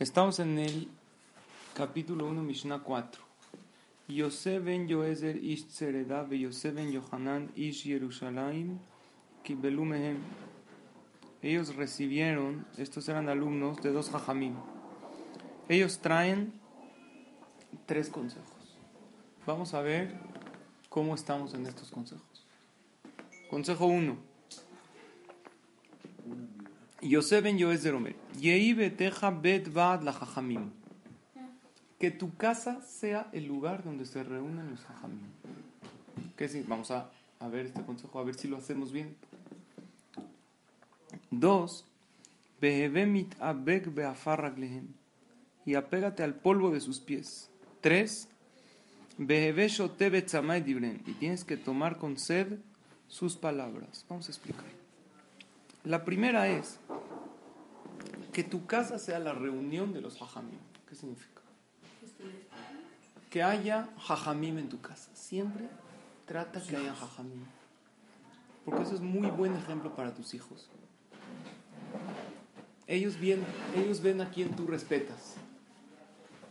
Estamos en el capítulo 1, Mishnah 4. Yosef ben Yoezer ish Tzeredah ve Yosef ben Yohanan ish Yerushalayim kibelumehem. Ellos recibieron, estos eran alumnos de dos hajamim. Ellos traen tres consejos. Vamos a ver cómo estamos en estos consejos. Consejo 1. Yosef ben Yoezer Omer. Yehi beteja bet vad la jajamim. Que tu casa sea el lugar donde se reúnen los jajamim. ¿Qué sí? Vamos a, ver este consejo, a ver si lo hacemos bien. Dos. Behevemit abek beafarraglehem. Y apégate al polvo de sus pies. Tres. Beheve shote betzamay dibren. Y tienes que tomar con sed sus palabras. Vamos a explicar. La primera es que tu casa sea la reunión de los jajamim. ¿Qué significa? Que haya jajamim en tu casa. Siempre trata que haya jajamim. Porque eso es muy buen ejemplo para tus hijos. Ellos ven, ellos ven a quien tú respetas.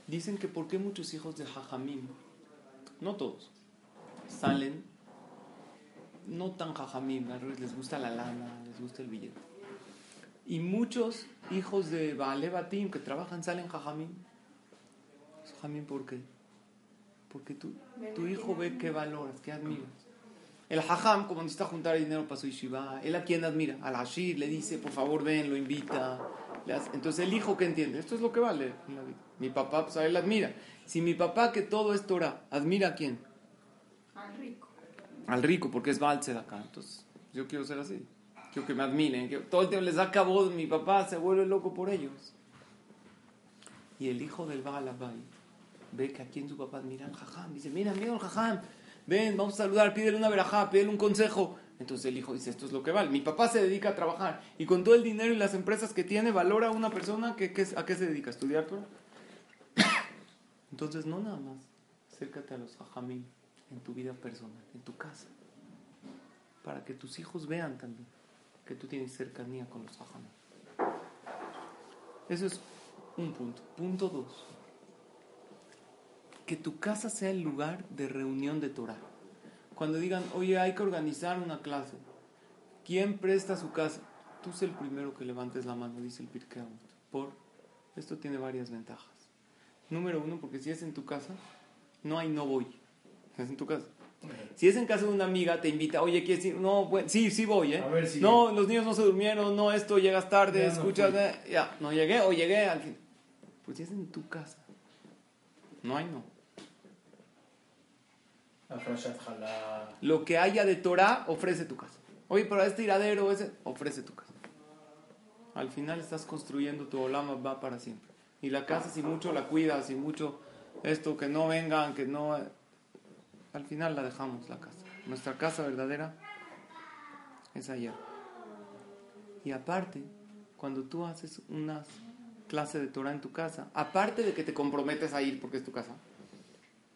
Dicen que por qué muchos hijos de jajamim, no todos, salen no tan jajamim, les gusta la lana, les gusta el billete. Y muchos hijos de Baale Batim que trabajan salen jajamim. Jajamim, ¿por qué? Porque tu, tu hijo ve qué valoras, qué admiras. El jajam, como necesita juntar dinero para su yeshiva, él a quién admira? Al Ashir le dice, por favor ven, lo invita. Entonces el hijo que entiende, esto es lo que vale en la vida. Mi papá, pues a él admira. Si mi papá, que todo es Torah, admira a quién? Al rico. Porque es de acá. Entonces, yo quiero ser así. Quiero que me admiren. Que todo el tiempo les da voz, mi papá se vuelve loco por ellos. Y el hijo del Baal ve que aquí en su papá admira al jajam. Dice, mira, al jajam. Ven, vamos a saludar, pídele una verajá, pídele un consejo. Entonces el hijo dice, esto es lo que vale. Mi papá se dedica a trabajar y con todo el dinero y las empresas que tiene, valora a una persona que, a qué se dedica, a estudiar Entonces no nada más, acércate a los jajamim en tu vida personal, en tu casa, para que tus hijos vean también que tú tienes cercanía con los jajamim. Eso es un punto. Punto dos. Que tu casa sea el lugar de reunión de Torah. Cuando digan, oye, hay que organizar una clase, ¿quién presta su casa? Tú es el primero que levantes la mano, dice el Pirkei Por esto tiene varias ventajas. Número uno, porque si es en tu casa, no hay no voy. Es en tu casa. Si es en casa de una amiga, te invita, oye, ¿quieres ir? No, sí, sí voy, ¿eh? No, los niños no se durmieron, no, esto, llegas tarde, escuchas, eh, ya, no llegué o llegué al fin. Pues si es en tu casa, no hay no. Lo que haya de Torah, ofrece tu casa. Oye, pero este tiradero, ese, ofrece tu casa. Al final estás construyendo tu olama va para siempre. Y la casa, si mucho la cuidas, si mucho esto, que no vengan, que no al final la dejamos la casa. Nuestra casa verdadera es allá. Y aparte, cuando tú haces una clase de Torah en tu casa, aparte de que te comprometes a ir porque es tu casa,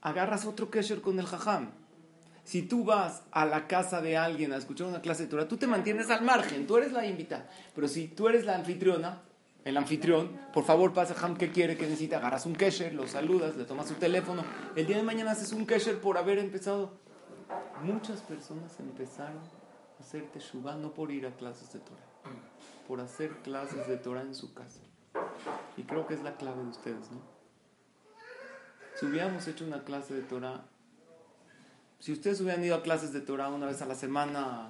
agarras otro kesher con el jajam. Si tú vas a la casa de alguien a escuchar una clase de Torah, tú te mantienes al margen, tú eres la invitada. Pero si tú eres la anfitriona, el anfitrión, por favor, pasa Ham, ¿qué quiere? ¿Qué necesita? Agarras un kesher, lo saludas, le tomas su teléfono. El día de mañana haces un kesher por haber empezado. Muchas personas empezaron a hacer teshuvah no por ir a clases de Torah, por hacer clases de Torah en su casa. Y creo que es la clave de ustedes, ¿no? Si hubiéramos hecho una clase de Torah, si ustedes hubieran ido a clases de Torah una vez a la semana,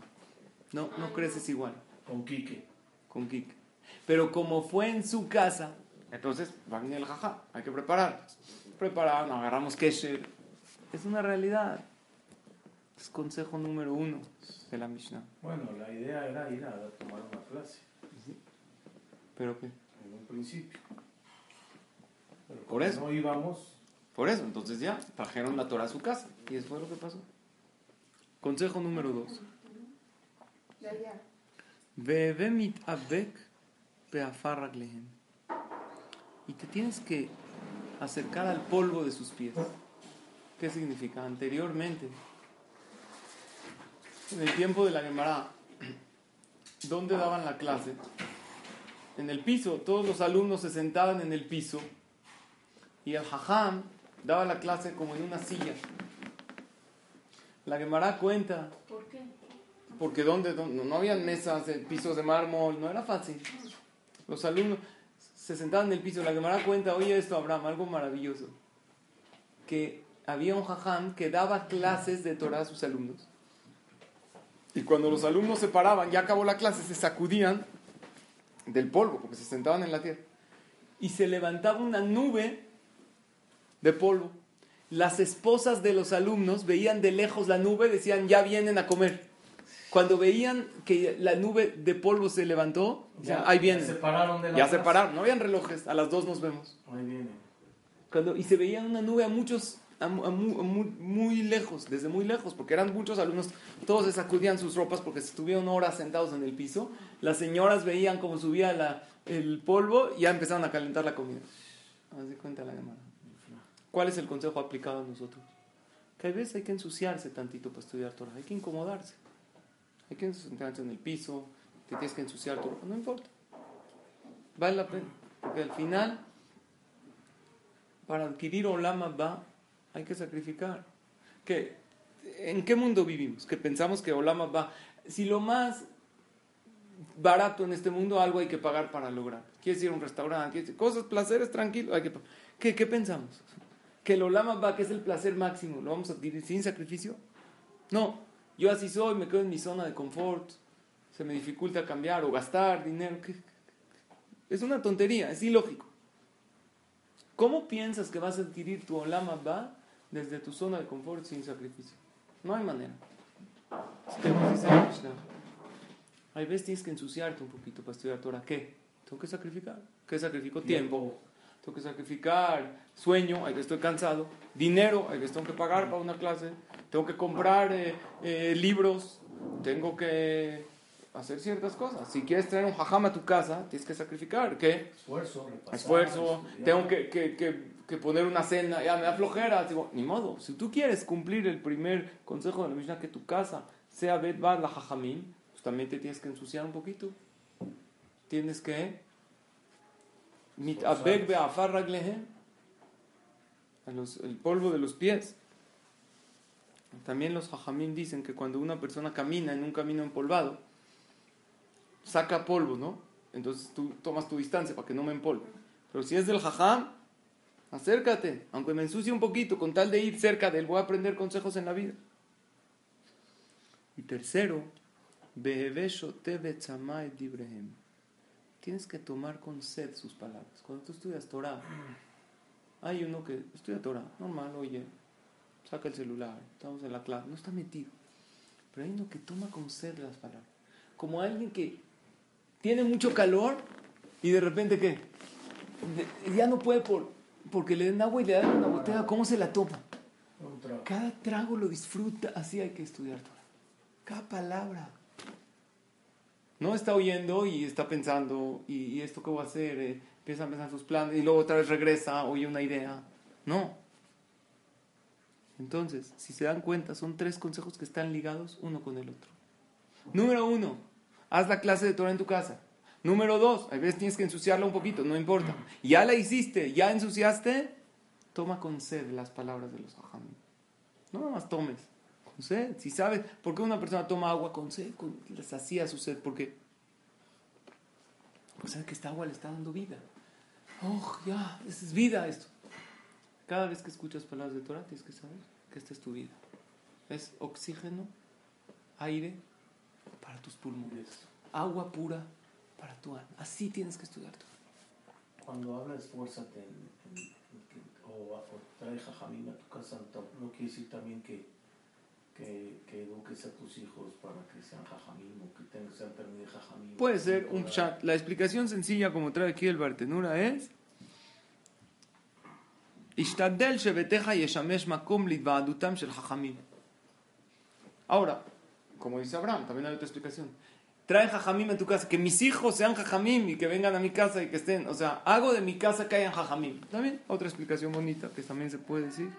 no, no creces igual. Con Quique. Con Quique. Pero como fue en su casa, entonces va a venir el jaja, hay que preparar. Preparar, agarramos kesher. Es una realidad. Es consejo número uno de la Mishnah. Bueno, la idea era ir a tomar una clase. ¿Pero qué? En un principio. Por eso. No íbamos. Por eso, entonces ya trajeron la Torah a su casa. Y eso fue lo que pasó. Consejo número dos. Bebemit abek y te tienes que acercar al polvo de sus pies. ¿Qué significa? Anteriormente, en el tiempo de la Gemara, ¿dónde daban la clase? en el piso, todos los alumnos se sentaban en el piso y el hajam daba la clase como en una silla. La Gemara cuenta. ¿Por qué? Porque donde, donde no había mesas, pisos de mármol, no era fácil. Los alumnos se sentaban en el piso. La Gemara cuenta, oye esto, Abraham, algo maravilloso. Que había un jajam que daba clases de Torah a sus alumnos. Y cuando los alumnos se paraban, ya acabó la clase, se sacudían del polvo, porque se sentaban en la tierra. Y se levantaba una nube de polvo. Las esposas de los alumnos veían de lejos la nube, decían, ya vienen a comer. Cuando veían que la nube de polvo se levantó, ya, ahí vienen. Ya se pararon de la Ya se pararon, no habían relojes, a las dos nos vemos. Ahí vienen. Cuando, y se veían una nube a muchos, a, a mu- a muy, muy lejos, desde muy lejos, porque eran muchos alumnos, todos se sacudían sus ropas porque estuvieron horas sentados en el piso. Las señoras veían cómo subía la- el polvo y ya empezaron a calentar la comida. Haz de cuenta la llamada. ¿Cuál es el consejo aplicado a nosotros? Que a veces hay que ensuciarse tantito para estudiar Torah, hay que incomodarse. Hay que sentarse en el piso, te tienes que ensuciar tu ropa, no importa. Vale la pena, porque al final, para adquirir Olama va, hay que sacrificar. ¿Qué? ¿En qué mundo vivimos? Que pensamos que Olama va. Si lo más barato en este mundo, algo hay que pagar para lograr. Quieres ir a un restaurante, quieres cosas, placeres, tranquilo. Hay que, ¿Qué, ¿Qué pensamos? Que el Olama va, que es el placer máximo, ¿lo vamos a adquirir sin sacrificio? No, yo así soy, me quedo en mi zona de confort, se me dificulta cambiar o gastar dinero. Es una tontería, es ilógico. ¿Cómo piensas que vas a adquirir tu Olama va desde tu zona de confort sin sacrificio? No hay manera. Nos dice Hay veces tienes que ensuciarte un poquito para estudiar Torah. ¿Qué? Tengo que sacrificar. ¿Qué sacrifico? Tiempo. Tengo que sacrificar sueño, hay que estoy cansado. Dinero, hay que tengo que pagar para una clase. Tengo que comprar eh, eh, libros. Tengo que hacer ciertas cosas. Si quieres traer un jajam a tu casa, tienes que sacrificar. ¿Qué? Esfuerzo, repasar, esfuerzo, tengo que, que, que, que poner una cena, ya me da flojera. Digo, ni modo, si tú quieres cumplir el primer consejo de la Mishnah, que tu casa sea Bet la Jajamim, pues también te tienes que ensuciar un poquito. Tienes que. Mitabek be'afar raglehem. A los- El polvo de los pies. También los Jajamim dicen que cuando una persona camina en un camino empolvado, saca polvo, ¿no? Entonces tú tomas tu distancia para que no me empolve. Pero si es del jajam, acércate, aunque me ensucie un poquito, con tal de ir cerca de él, voy a aprender consejos en la vida. Y tercero, "Beheveshote betzamai dibrehem". Tienes que tomar con sed sus palabras. Cuando tú estudias Torah, hay uno que estudia Torah, normal, oye, saca el celular, estamos en la clase, no está metido. Pero hay uno que toma con sed las palabras. Como alguien que tiene mucho calor y de repente, ¿qué? Ya no puede por, porque le den agua y le dan una botella, ¿cómo se la toma? Cada trago lo disfruta, así hay que estudiar Torah. Cada palabra. No está oyendo y está pensando, y, esto qué voy a hacer, eh, empieza a pensar sus planes y luego otra vez regresa, oye una idea. No. Entonces, si se dan cuenta, son tres consejos que están ligados uno con el otro. Número uno, haz la clase de Torah en tu casa. Número dos, a veces tienes que ensuciarla un poquito, no importa. Ya la hiciste, ya ensuciaste, toma con sed las palabras de los hajamim. No nada más tomes, con sed. Si sabes, ¿por qué una persona toma agua con sed? Con, les hacía su sed, porque pues sabe que esta agua le está dando vida. Oh, ya, es vida esto. Cada vez que escuchas palabras de Torah, tienes que saber que esta es tu vida. Es oxígeno, aire para tus pulmones, agua pura para tu alma. Así tienes que estudiar Torah. Cuando habla esfuérzate o, trae jajamín a tu casa, no quiere decir también que, que, que eduques a tus hijos para que sean jajamín o que tengan, sean también de jajamín. Puede ser un chat. La explicación sencilla, como trae aquí el Bartenura, es. Ahora, como dice Abraham, también hay otra explicación. Trae jajamim en tu casa, que mis hijos sean jajamim y que vengan a mi casa y que estén. O sea, hago de mi casa que hayan jajamim. También otra explicación bonita que también se puede decir.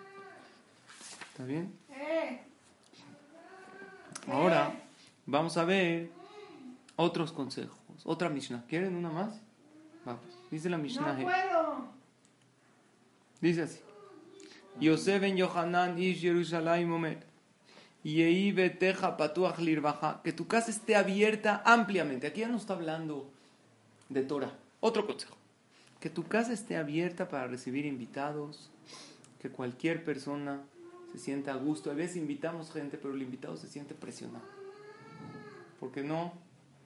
¿Está bien? Ahora vamos a ver otros consejos. Otra Mishnah. ¿Quieren una más? Vamos. Dice la Mishnah. No puedo. Dice así. Yosef ben Yohanan ish Yerushalayim omer. Yehi beteja patuach lirbaja. Que tu casa esté abierta ampliamente. Aquí ya no está hablando de Torah. Otro consejo. Que tu casa esté abierta para recibir invitados. Que cualquier persona se sienta a gusto. A veces invitamos gente, pero el invitado se siente presionado. Porque no,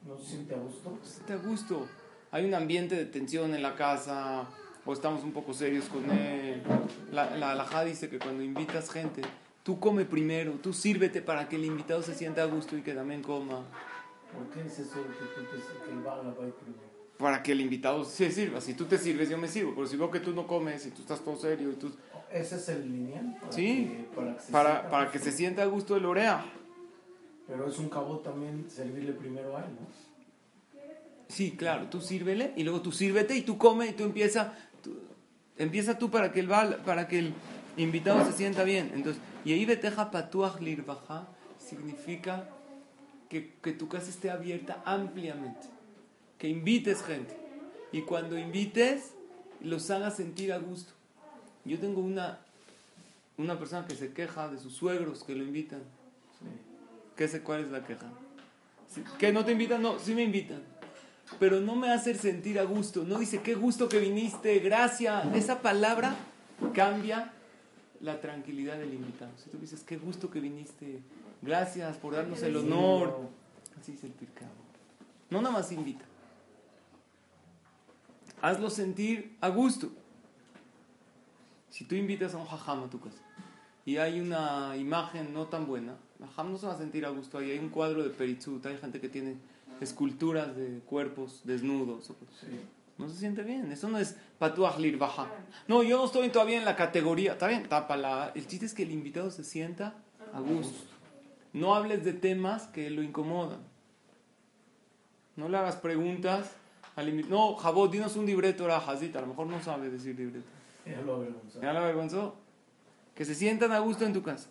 ¿No se siente a gusto? se siente a gusto. Hay un ambiente de tensión en la casa, o estamos un poco serios con él. La, la alajá dice que cuando invitas gente, tú come primero, tú sírvete para que el invitado se sienta a gusto y que también coma. ¿Por qué es eso que, tú el primero? Para que el invitado se sirva. Si tú te sirves, yo me sirvo. Pero si veo que tú no comes y tú estás todo serio y tú... ¿Ese es el lineal? Para Sí, que- para que se Para, sienta para a que se gusto. sienta a gusto el orea. Pero es un cabo también servirle primero a él, ¿no? Sí, claro, tú sírvele y luego tú sírvete y tú come y tú empieza, tú- empieza tú para que el bal- para que el invitado se sienta bien. Entonces, y ahí beteja patuach lirbaja significa que, que tu casa esté abierta ampliamente, que invites gente y cuando invites los hagas sentir a gusto. Yo tengo una una persona que se queja de sus suegros que lo invitan. Sí. ¿Qué sé cuál es la queja? Sí, ¿Que no te invitan? No, sí me invitan. Pero no me hace sentir a gusto. No dice, qué gusto que viniste, gracias. Esa palabra cambia la tranquilidad del invitado. Si tú dices, qué gusto que viniste, gracias por darnos el honor. Así es el pecado. No nada más invita. Hazlo sentir a gusto. Si tú invitas a un jajam a tu casa y hay una imagen no tan buena, el jajam no se va a sentir a gusto ahí. Hay un cuadro de Peritzut, hay gente que tiene esculturas de cuerpos desnudos. Sí. No se siente bien. Eso no es patuach baja. No, yo no estoy todavía en la categoría. Está bien, tápala. El chiste es que el invitado se sienta a gusto. No hables de temas que lo incomodan. No le hagas preguntas al invitado. No, Jabot, dinos un libreto a Hazit. A lo mejor no sabe decir libreto. Ya lo avergonzó. ¿Ya avergonzó? Que se sientan a gusto en tu casa.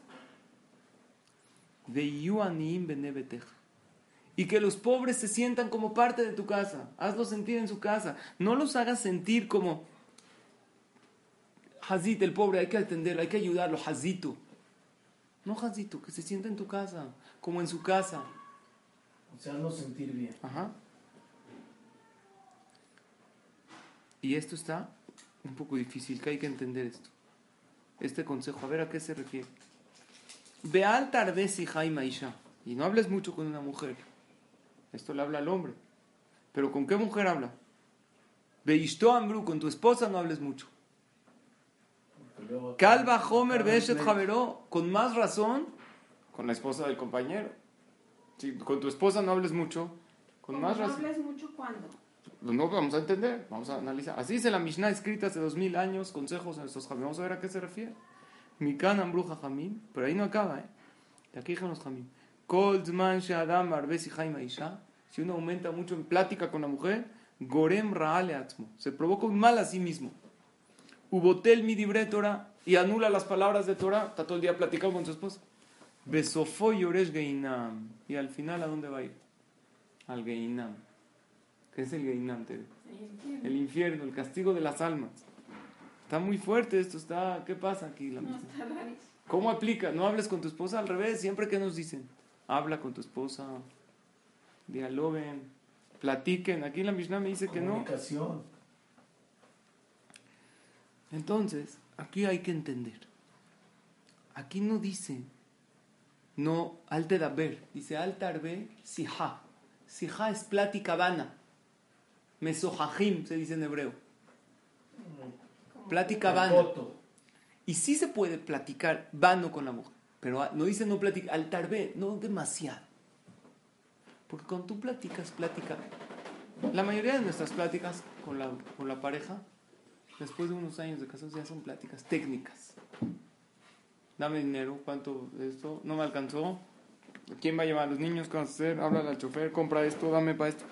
De yuanim benebeteja. Y que los pobres se sientan como parte de tu casa. Hazlos sentir en su casa. No los hagas sentir como Hazit, el pobre, hay que atenderlo, hay que ayudarlo, Hazito. No Hazito, que se sienta en tu casa, como en su casa. O sea, no sentir bien. Ajá. Y esto está un poco difícil, que hay que entender esto. Este consejo, a ver a qué se refiere. Ve al tardez y Isha. Y no hables mucho con una mujer. Esto le habla al hombre. Pero ¿con qué mujer habla? Ve Ambru, con tu esposa no hables mucho. Calva Homer Beshet Javeró, con más razón, con la esposa del compañero. Si con tu esposa no hables mucho, con más no razón. hables mucho cuando. Pues no vamos a entender, vamos a analizar. Así dice la Mishnah escrita hace dos mil años, consejos en estos jamim. Vamos a ver a qué se refiere. Mikan Ambruja Jamim, pero ahí no acaba, ¿eh? De aquí dijeron los Jamim. Kol Zman She'adam Arbes y Jaima Isha. Si uno aumenta mucho en plática con la mujer, Gorem Raale Atzmo. Se provoca un mal a sí mismo. Ubotel Midibre Torah y anula las palabras de Torah. Está todo el día platicando con su esposa. Besofo Yoresh Geinam. Y al final, ¿a dónde va a ir? Al Geinam. ¿Qué es el Geinam? El infierno, el castigo de las almas. Está muy fuerte esto, está... ¿Qué pasa aquí? La No, está. ¿Cómo aplica? No hables con tu esposa al revés, siempre que nos dicen, habla con tu esposa, dialoguen, platiquen. Aquí la Mishnah me dice que no. Comunicación. Entonces, aquí hay que entender. Aquí no dice, no, alte daber, dice altarbe sija. Sija es plática vana. Mesojajim se dice en hebreo. Plática vana. Foto. Y sí se puede platicar vano con la mujer, pero no dice no platicar, al tarbe, no demasiado. Porque cuando tú platicas, plática. La mayoría de nuestras pláticas con la, con la pareja, después de unos años de casados, ya son pláticas técnicas. Dame dinero, ¿cuánto de esto? No me alcanzó. ¿Quién va a llevar a los niños? ¿Qué vas a hacer? Háblale al chofer, compra esto, dame para esto.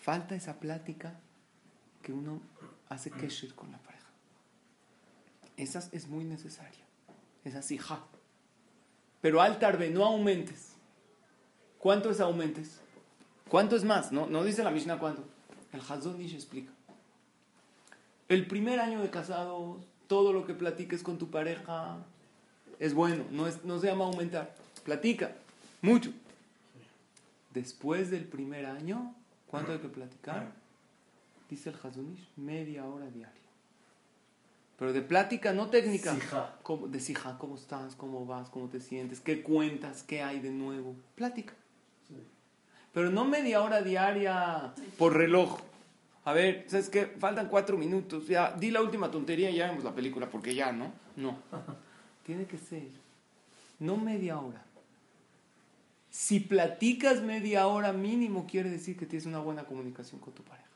Falta esa plática que uno hace kesher con la pareja. Esa es muy necesaria. Esa es hija. Pero al tarde, no aumentes. ¿Cuánto es aumentes? ¿Cuánto es más? No, no dice la Mishnah cuánto. El Hazonish explica. El primer año de casados, todo lo que platiques con tu pareja es bueno, no, es, no se llama aumentar. Platica, mucho. Después del primer año, ¿cuánto hay que platicar? Dice el Hazonish, media hora diaria. Pero de plática, no técnica. Como, de sija, ¿cómo estás? ¿Cómo vas? ¿Cómo te sientes? ¿Qué cuentas? ¿Qué hay de nuevo? Plática. Pero no media hora diaria por reloj. A ver, ¿sabes qué? Faltan cuatro minutos. Ya, di la última tontería y ya vemos la película, porque ya, ¿no? No. Tiene que ser. No media hora. Si platicas media hora mínimo, quiere decir que tienes una buena comunicación con tu pareja.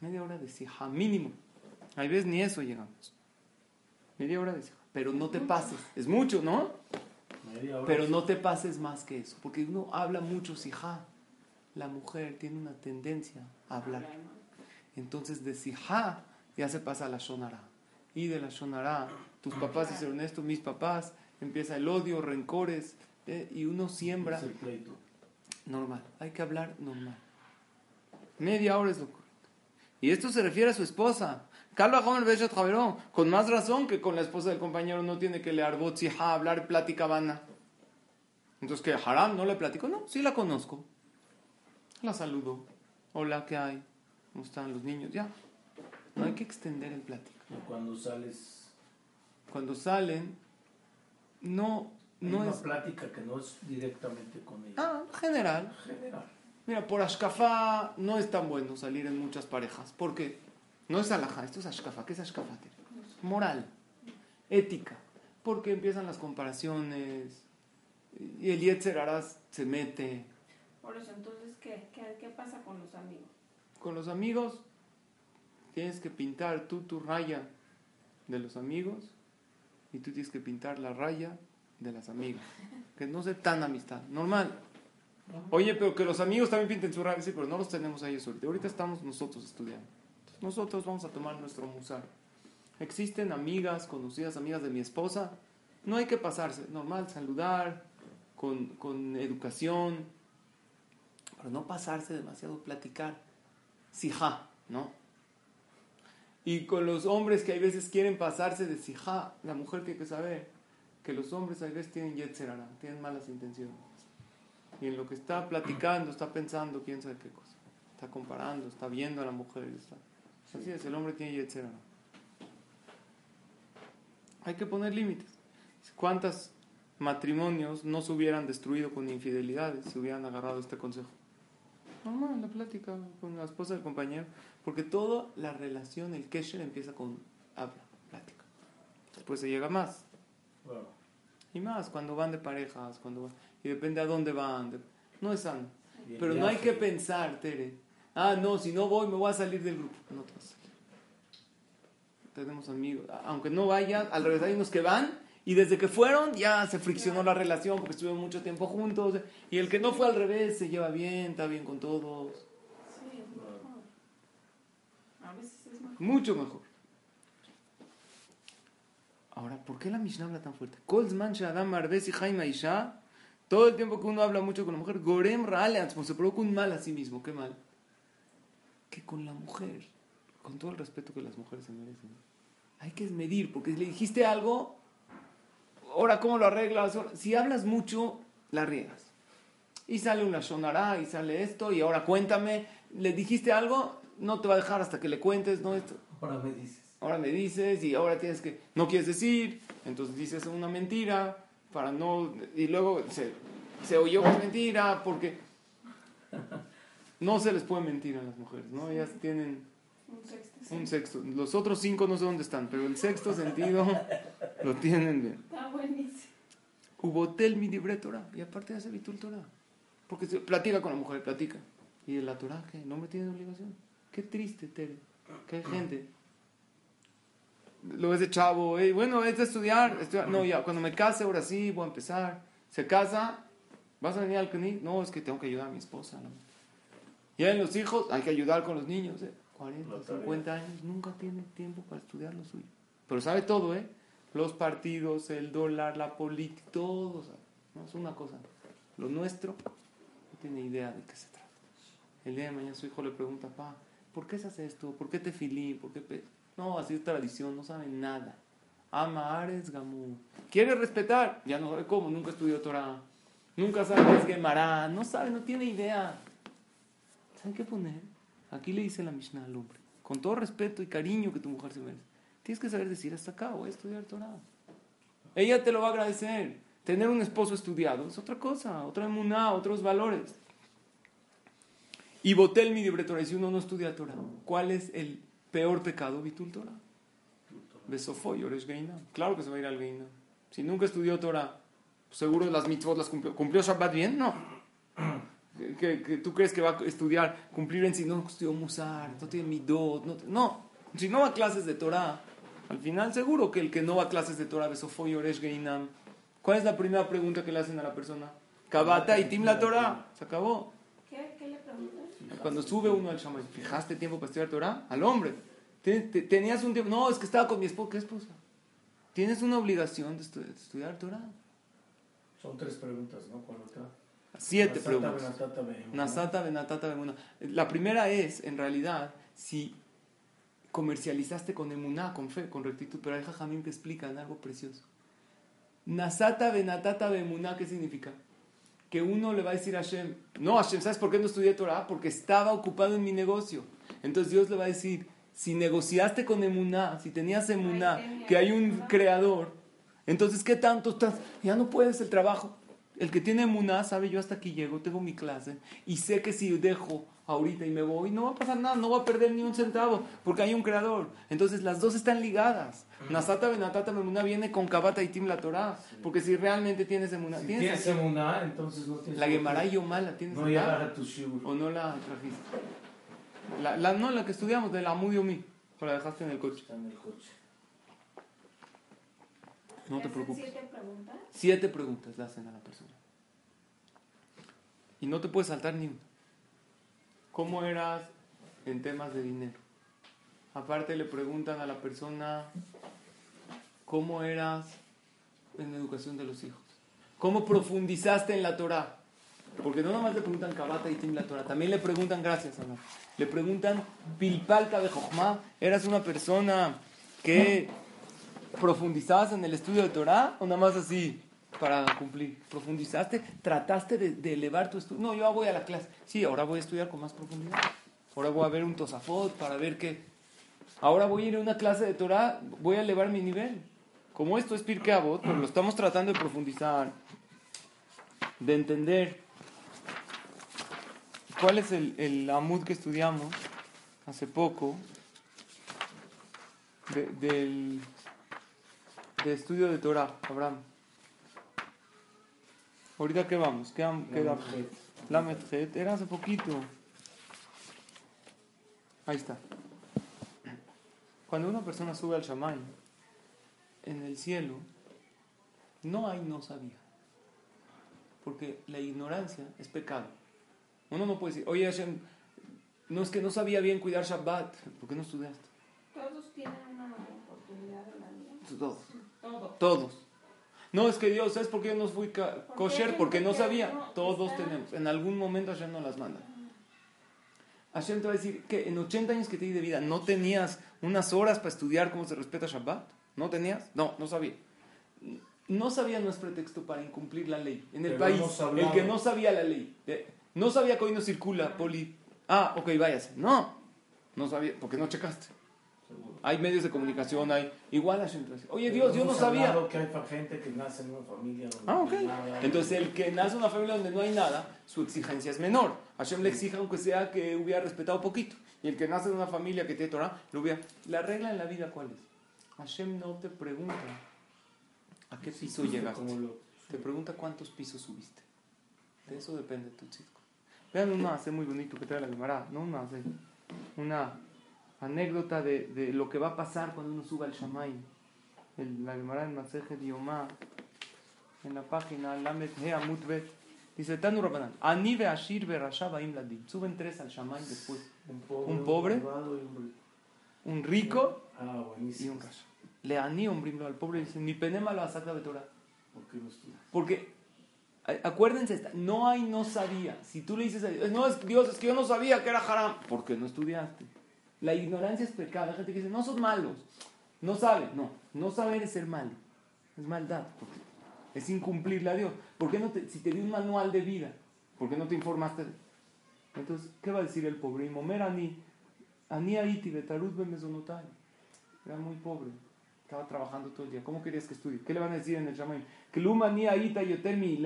Media hora de sija, mínimo. Hay veces ni eso llegamos. Media hora de sija. Pero no te pases. Es mucho, ¿no? Pero no te pases más que eso, porque uno habla mucho sijá. La mujer tiene una tendencia a hablar. Entonces de sijá ya se pasa a la shonara. Y de la shonara, tus papás hicieron esto, mis papás, empieza el odio, rencores, eh, y uno siembra. Normal, hay que hablar normal. Media hora es lo correcto. Y esto se refiere a su esposa. Con más razón que con la esposa del compañero no tiene que leer botzija, hablar plática vana. Entonces, ¿qué? ¿Haram? ¿No le platico? No, sí la conozco. La saludo. Hola, ¿qué hay? ¿Cómo están los niños? Ya. No hay que extender el plática. Cuando sales. Cuando salen, no, no una plática que no es directamente con ella. Ah, general. General. Mira, por Ashkafá no es tan bueno salir en muchas parejas. ¿Por qué? No es alajá, esto es ashkafa. ¿Qué es ashkafa? Moral, ética. Porque empiezan las comparaciones y el Yetzer se mete. Por eso, entonces, ¿qué? ¿qué? pasa con los amigos? Con los amigos tienes que pintar tú tu raya de los amigos y tú tienes que pintar la raya de las amigas. Que no sea tan amistad, normal. Oye, pero que los amigos también pinten su raya, sí, pero no los tenemos a ellos ahorita. Ahorita estamos nosotros estudiando nosotros vamos a tomar nuestro musar. Existen amigas, conocidas amigas de mi esposa, no hay que pasarse, normal, saludar, con, con educación, pero no pasarse demasiado, platicar. Sija, ¿no? Y con los hombres que a veces quieren pasarse de sija, la mujer tiene que saber que los hombres a veces tienen yetzerara, tienen malas intenciones. Y en lo que está platicando, está pensando, quién sabe qué cosa. Está comparando, está viendo a la mujer. Está... Así es, el hombre tiene yetzera. Hay que poner límites. ¿Cuántos matrimonios no se hubieran destruido con infidelidades si hubieran agarrado este consejo? Normal, la plática con la esposa del compañero. Porque toda la relación, el kesher, empieza con habla, plática. Después se llega más. Y más, cuando van de parejas, cuando y depende a dónde van. No es sano. Pero no hay que pensar, Tere, Ah, no, si no voy me voy a salir del grupo. No te vas a salir. Tenemos amigos. Aunque no vayas, al revés hay unos que van y desde que fueron ya se friccionó la relación porque estuvieron mucho tiempo juntos. Y el que no fue al revés se lleva bien, está bien con todos. Sí, mejor. A veces es mejor. Mucho mejor. Ahora, ¿por qué la Mishnah habla tan fuerte? Todo el tiempo que uno habla mucho con la mujer, Gorem se provoca un mal a sí mismo. ¿Qué mal? que con la mujer, con todo el respeto que las mujeres se merecen, hay que medir, porque si le dijiste algo, ahora cómo lo arreglas, si hablas mucho, la riegas. Y sale una sonará, y sale esto, y ahora cuéntame, le dijiste algo, no te va a dejar hasta que le cuentes, ¿no? Esto. Ahora me dices. Ahora me dices, y ahora tienes que, no quieres decir, entonces dices una mentira, para no, y luego se, se oyó que es mentira, porque no se les puede mentir a las mujeres, ¿no? Ellas tienen un sexto. Los otros cinco no sé dónde están, pero el sexto sentido lo tienen bien. Está buenísimo. Hubotel mi libre Torah. Y aparte hace Bitul Torah. Porque se platica con la mujer, platica. Y de la Torah, que no me tiene obligación. Qué triste, Tere. Qué gente. Lo ves de chavo, bueno, es de estudiar, estudiar. No, ya, cuando me case, ahora sí, voy a empezar. Se casa, ¿vas a venir al CNI? No, es que tengo que ayudar a mi esposa. ¿no? Ya en los hijos hay que ayudar con los niños, ¿eh? 40, 50 años, nunca tienen tiempo para estudiar lo suyo. Pero sabe todo, ¿eh? Los partidos, el dólar, la política, todo. ¿no? Es una cosa. Lo nuestro no tiene idea de qué se trata. El día de mañana su hijo le pregunta, pa, ¿por qué se hace esto? ¿Por qué te filí? ¿Por qué pe-?" No, así es tradición, no sabe nada. Ama Ares Gamu. Quiere respetar, ya no sabe cómo, nunca estudió Torah. Nunca sabe es Gemara, no sabe, no tiene idea. ¿Saben qué poner? Aquí le dice la Mishnah al hombre, con todo respeto y cariño que tu mujer se merece. Tienes que saber decir, hasta acá voy a estudiar Torah. Ella te lo va a agradecer. Tener un esposo estudiado es otra cosa, otra emuná, otros valores. Y botel mi libre Torah. Si uno no estudia Torah, ¿cuál es el peor pecado? Bitul Torah. Besofoy, Oresh Geinam. Claro que se va a ir al Geinam. Si nunca estudió Torah, seguro las mitzvot las cumplió. ¿Cumplió Shabbat bien? No. ¿Que, que tú crees que va a estudiar, cumplir en sí? No estudió Musar, no tiene midot. No, no. Si no va a clases de Torah, al final seguro que el que no va a clases de Torah, Besofoy, Oresh Geinam. ¿Cuál es la primera pregunta que le hacen a la persona? Kabata y Tim la Torah. Se acabó. ¿Qué, qué le preguntan? Cuando sube uno al shaman, ¿fijaste tiempo para estudiar Torah? Al hombre. Te- te- Tenías un tiempo. No, es que estaba con mi esposa. ¿Qué esposa? Tienes una obligación de, estu- de estudiar Torah. Son tres preguntas, ¿no? ¿Cuál otra? Siete preguntas. Nasata, benatata, bemuna. La primera es, en realidad, si comercializaste con emuná, con fe, con rectitud. Pero hay jajamim que explican algo precioso. Nasata, benatata, bemuná, ¿qué significa? Que uno le va a decir a Hashem, no Hashem, ¿sabes por qué no estudié Torah? Porque estaba ocupado en mi negocio. Entonces Dios le va a decir, si negociaste con emuná, si tenías emuná, que hay un creador, entonces ¿qué tanto estás? Ya no puedes el trabajo. El que tiene emuná sabe, yo hasta aquí llego, tengo mi clase, y sé que si dejo ahorita y me voy, no va a pasar nada, no va a perder ni un centavo, porque hay un creador. Entonces las dos están ligadas. Nasata benatata memuna viene con kabata y tim la Torah, porque si realmente tienes emuná, Si tienes tienes emuná, entonces no tienes... la Gemara y Yomala, tienes No acá? llegar a tu shiur. o no la trajiste. La, la- no, la que estudiamos, de la Amudiomi, o la dejaste en el coche. Está en el coche. No ¿Le te preocupes. siete preguntas? Siete preguntas le hacen a la persona. Y no te puedes saltar ni una. ¿Cómo eras en temas de dinero? Aparte le preguntan a la persona cómo eras en la educación de los hijos. ¿Cómo profundizaste en la Torah? Porque no nomás le preguntan Kabata y Tim la Torah, también le preguntan, gracias Allah, le preguntan Pilpalta de Jochma, ¿eras una persona que profundizabas en el estudio de Torah o nada más así para cumplir? ¿Profundizaste? ¿Trataste de, elevar tu estudio? No, yo voy a la clase. Sí, ahora voy a estudiar con más profundidad. Ahora voy a ver un Tosafot para ver qué. Ahora voy a ir a una clase de Torah, voy a elevar mi nivel. Como esto es Pirkei Avot, pero lo estamos tratando de profundizar, de entender cuál es el, el Amud que estudiamos hace poco de- del de estudio de Torah, Abraham. Ahorita qué vamos, ¿qué, qué da? Lamed era hace poquito. Ahí está. Cuando una persona sube al Shamay, en el cielo, no hay no sabía. Porque la ignorancia es pecado. Uno no puede decir, oye Hashem, no es que no sabía bien cuidar Shabbat, ¿por qué no estudiaste? Todos tienen una oportunidad en la vida. Todos. Todos. Todos. No, es que Dios, ¿sabes por qué no fui kosher? Porque no sabía. no Todos está- tenemos. En algún momento Hashem nos las manda. Hashem te va a decir que en 80 años que te di de vida, ¿no tenías unas horas para estudiar cómo se respeta Shabbat? ¿No tenías? No, no sabía. No sabía no es pretexto para incumplir la ley. En el Pero país, el que no sabía la ley, eh, no sabía que hoy no circula, poli. Ah, ok, váyase. No, no sabía, porque no checaste. Hay medios de comunicación, hay. Igual Hashem te va a decir, oye Dios, yo no sabía. que hay gente que nace en una familia donde Ah, no ok. hay nada. Entonces, el que nace en una familia donde no hay nada, su exigencia es menor. Hashem le exige, aunque sea que hubiera respetado poquito. Y el que nace en una familia que tiene Torah, lo hubiera. La regla en la vida, ¿cuál es? Hashem no te pregunta a qué piso Justo llegaste. como lo- Te pregunta cuántos pisos subiste. De eso depende tu chico. Vean un hace muy bonito que trae la Gemara, no un hace, una anécdota de, de lo que va a pasar cuando uno suba al Shamay. El, la Gemara en Maseje Diomá, en la página Lamet He Amut Bet, dice Tanu Rabbanan, Ani ve Ashir ve Rasha Baim Ladim. Suben tres al Shamay después. Un pobre, Un pobre. y un rico. Un rico Ah, y un Rasha. Le Ani Ombrim lo al pobre dice, mi penema lo asacta de Torah. ¿Por qué no? Porque Acuérdense, no hay no sabía. Si tú le dices a Dios, no es Dios, es que yo no sabía que era haram. porque no estudiaste? La ignorancia es pecado. Hay gente que dice, no son malos. No sabe. No, no saber es ser malo. Es maldad. Es incumplirle a Dios. ¿Por qué no te, si te di un manual de vida, ¿por qué no te informaste? Entonces, ¿qué va a decir el pobre? Momerani, ani aiti betarut Era muy pobre. Estaba trabajando todo el día. ¿Cómo querías que estudie? ¿Qué le van a decir en el Shamaim? ¿Que luma ni aita yoter mi?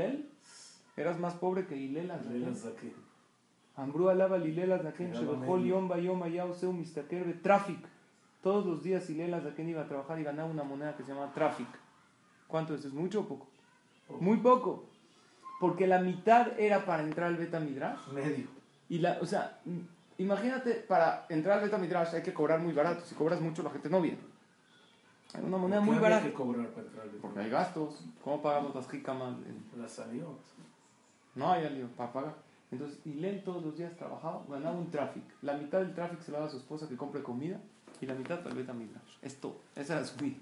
Eras más pobre que Hilel Ambrú alaba Lilela Zaken, Shebejol Yom Bayom Ayau Seu Mistaker de Traffic. Todos los días Lilela Zaken iba a trabajar y ganaba una moneda que se llama Traffic. ¿Cuánto es? ¿Es mucho o poco? Muy poco. Porque la mitad era para entrar al Beta Midrash. Medio. Y la, o sea, imagínate, para entrar al Beta Midrash hay que cobrar muy barato. Si cobras mucho, la gente no viene. Hay una moneda muy barata. que cobrar para entrar al Porque hay gastos. ¿Cómo pagamos las jicamas? Las salió. No hay algo para pagar. Entonces, Hillel todos los días trabajaba, ganaba un tráfico. La mitad del tráfico se lo daba a su esposa que compre comida y la mitad para el Beta Midrash. Es todo. Esa era su vida.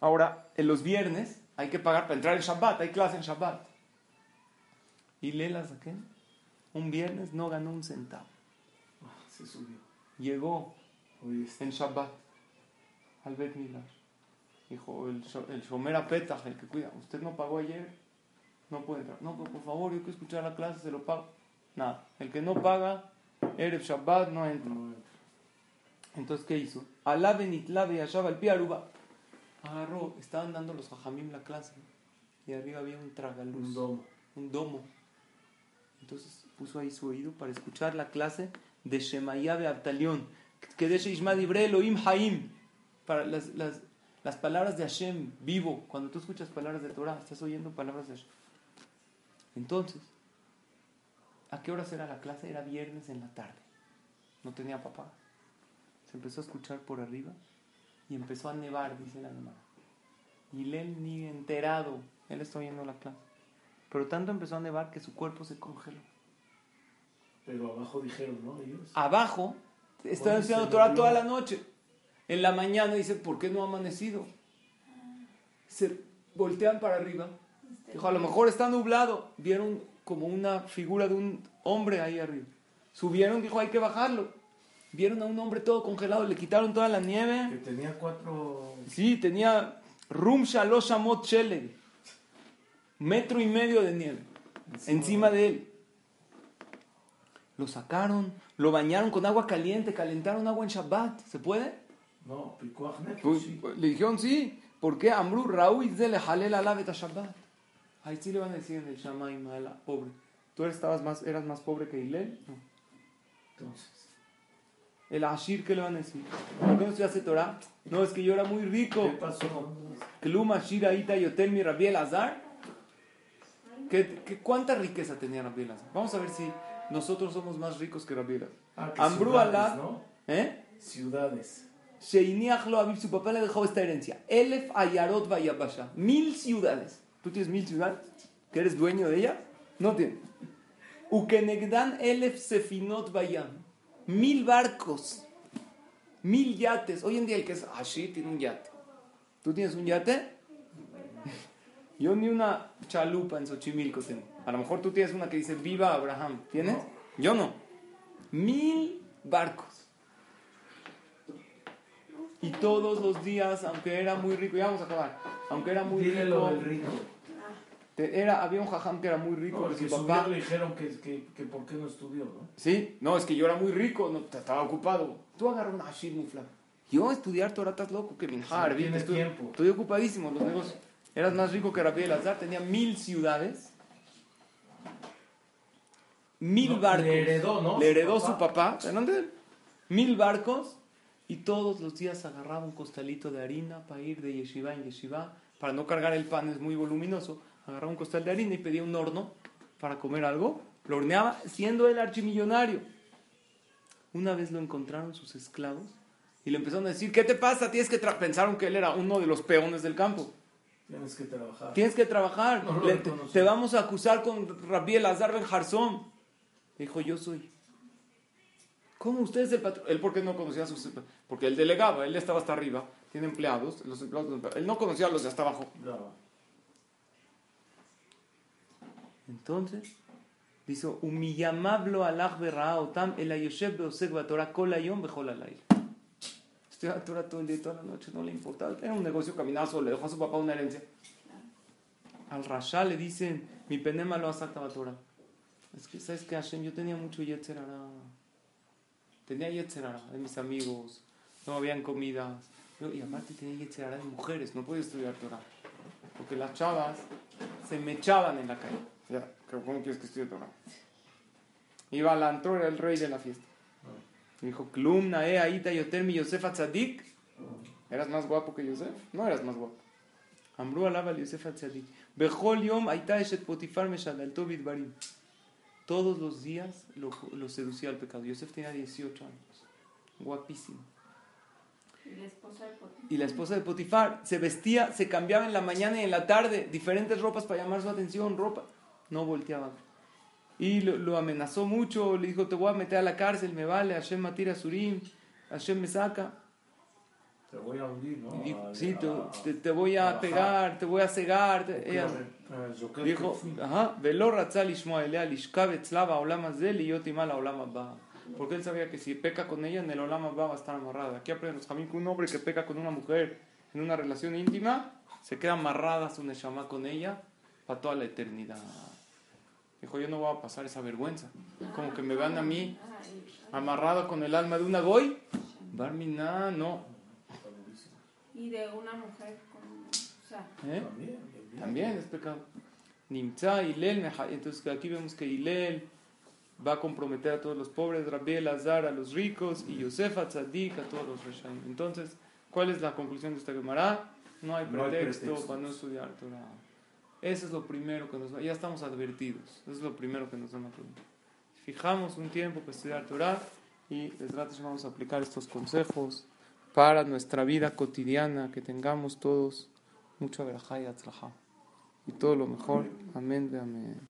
Ahora, en los viernes hay que pagar para entrar en Shabbat, hay clase en Shabbat. Y la saqué. Un viernes no ganó un centavo. Ah, se subió. Llegó en Shabbat al Bet Midrash. Dijo el, el Shomer Apetach, el que cuida, usted no pagó ayer, no puede entrar. No, por favor, yo quiero escuchar la clase, se lo pago. Nada, el que no paga, Erev Shabbat, no entra. Entonces, ¿qué hizo? Alá Benitlabe y Ashab al Piaruba. Agarró, estaban dando los hajamim la clase. Y arriba había un tragaluz. Un domo. Un domo. Entonces puso ahí su oído para escuchar la clase de Shemaya de Abtalión. Que de Sheishma Elohim Haim. Para las, las, las palabras de Hashem vivo. Cuando tú escuchas palabras de Torah, estás oyendo palabras de Hashem. Entonces, ¿a qué hora era la clase? Era viernes en la tarde. No tenía papá. Se empezó a escuchar por arriba y empezó a nevar, dice la hermana. Y él ni enterado, él está oyendo la clase. Pero tanto empezó a nevar que su cuerpo se congeló. Pero abajo dijeron, ¿no? Ellos. Abajo, están estudiando Torah toda la noche. En la mañana dice, ¿por qué no ha amanecido? Se voltean para arriba Dijo, a lo mejor está nublado. Vieron como una figura de un hombre ahí arriba. Subieron, dijo, hay que bajarlo. Vieron a un hombre todo congelado, le quitaron toda la nieve. Que tenía cuatro... Sí, tenía Rum Shalosh Amot Metro y medio de nieve. Encima, de él. Lo sacaron, lo bañaron con agua caliente, calentaron agua en Shabbat. ¿Se puede? No, pues, Le dijeron sí. ¿Por qué? Amru Raúl le la Shabbat. Ahí sí le van a decir en el Shamaim a la pobre. ¿Tú estabas más, eras más pobre que Hilel? No. Entonces, el Ashir, ¿qué le van a decir? ¿Por qué no se hace Torah? No, es que yo era muy rico. ¿Qué pasó? Klum Ashir Aita Yotel mi Rabbi Azar. ¿Qué, qué, cuánta riqueza tenía Rabbi Azar? Vamos a ver si nosotros somos más ricos que Rabbi Azar. Ah, Ambru ¿no? ¿Eh? Ciudades. Sheiniach lo su papá le dejó esta herencia. Elef Ayarot Vayabasha. Mil ciudades. ¿Tú tienes mil ciudades? ¿Que eres dueño de ella? No tienes. Ukenegdan elef sefinot bayam. Mil barcos. Mil yates. Hoy en día el que es así tiene un yate. ¿Tú tienes un yate? Yo ni una chalupa en Xochimilco tengo. A lo mejor tú tienes una que dice Viva Abraham. ¿Tienes? Yo no. Mil barcos. Y todos los días, aunque era muy rico, ya vamos a acabar, aunque era muy rico, rico. Era, había un jajam que era muy rico. No, que su papá le dijeron que, que, que, por qué no estudió, ¿no? Sí, no, es que yo era muy rico, no, estaba ocupado. Tú agarras una Hashir Mufla. Yo estudiar Torah estás loco, que Minjar, sí, estoy, tiempo. estoy ocupadísimo los negocios. Eras más rico que Rabbi Elazar, tenía mil ciudades, mil barcos. Le heredó, ¿no? Le heredó su papá, su papá mil barcos, y todos los días agarraba un costalito de harina para ir de yeshiva en yeshiva, para no cargar el pan, es muy voluminoso agarraba un costal de harina y pedía un horno para comer algo, lo horneaba siendo el archimillonario. Una vez lo encontraron sus esclavos y le empezaron a decir, ¿qué te pasa? Tienes que pensaron que él era uno de los peones del campo. Tienes que trabajar. Tienes que trabajar. te, vamos a acusar con Rabbi Elazar Ben Jarzón. Dijo, yo soy. ¿Cómo usted es el patrón? Él porque no conocía a sus... Porque él delegaba, él estaba hasta arriba, tiene empleados, los empleados, él no conocía a los de hasta abajo. Entonces, dice, humillamablo alach otam el ayoshev beosek batorah kol ayom bechol alayl. Estudiaba Torah todo el día y toda la noche, no le importaba. Era un negocio, caminaba solo, le dejó a su papá una herencia. Al Rasha le dicen, mi penema lo a Torah. Es que, ¿sabes qué, Hashem? Yo tenía mucho yetzerara. Tenía yetzerara de mis amigos, no habían comidas. Y aparte tenía yetzerara de mujeres, no podía estudiar Torah. Porque las chavas se me echaban en la calle. Ya, ¿cómo quieres que estudie Torah? Iba al antro, era el rey de la fiesta. Y dijo, Klum, Nae, Aita, Yotermi, Yosef Atzadik. ¿Eras más guapo que Yosef? No eras más guapo. Amru alaba Yosef Atzadik. Bejol Yom, Aita, Eshet Potifar, Meshadal, Tobit Barim. Todos los días lo, lo seducía al pecado. Yosef tenía 18 años. Guapísimo. Y la esposa de Potifar. Y la esposa de Potifar se vestía, se cambiaba en la mañana y en la tarde, diferentes ropas para llamar su atención, ropa. No volteaba. Y lo, lo amenazó mucho, le dijo, te voy a meter a la cárcel, me vale, Hashem matira surim, Hashem me saca te voy a hundir, ¿no? Y dijo, sí, a, te, te, voy a, a pegar, te voy a cegar. Te, ella, a dijo, ajá, porque él sabía que si peca con ella en el olama va a estar amarrada. Aquí aprendemos también que un hombre que peca con una mujer en una relación íntima se queda amarrada su neshama con ella para toda la eternidad. Dijo, yo no voy a pasar esa vergüenza. Como que me van a mí amarrado con el alma de una goy. Barmina, no, y de una mujer con. O sea, ¿Eh? También, es pecado. Nimtza, Hilel, entonces aquí vemos que Hilel va a comprometer a todos los pobres, Rabbi Elazar a los ricos y Yosef a Tzadik a todos los Reshaim. Entonces, ¿cuál es la conclusión de esta Gemara? No hay No hay pretexto pretextos. para no estudiar Torah. Eso es lo primero que nos va, ya estamos advertidos, eso es lo primero que nos van a preguntar. Fijamos un tiempo para estudiar Torah y les vamos a aplicar estos consejos para nuestra vida cotidiana, que tengamos todos mucha verajá y atzlajá. Y todo lo mejor. Amén, amén.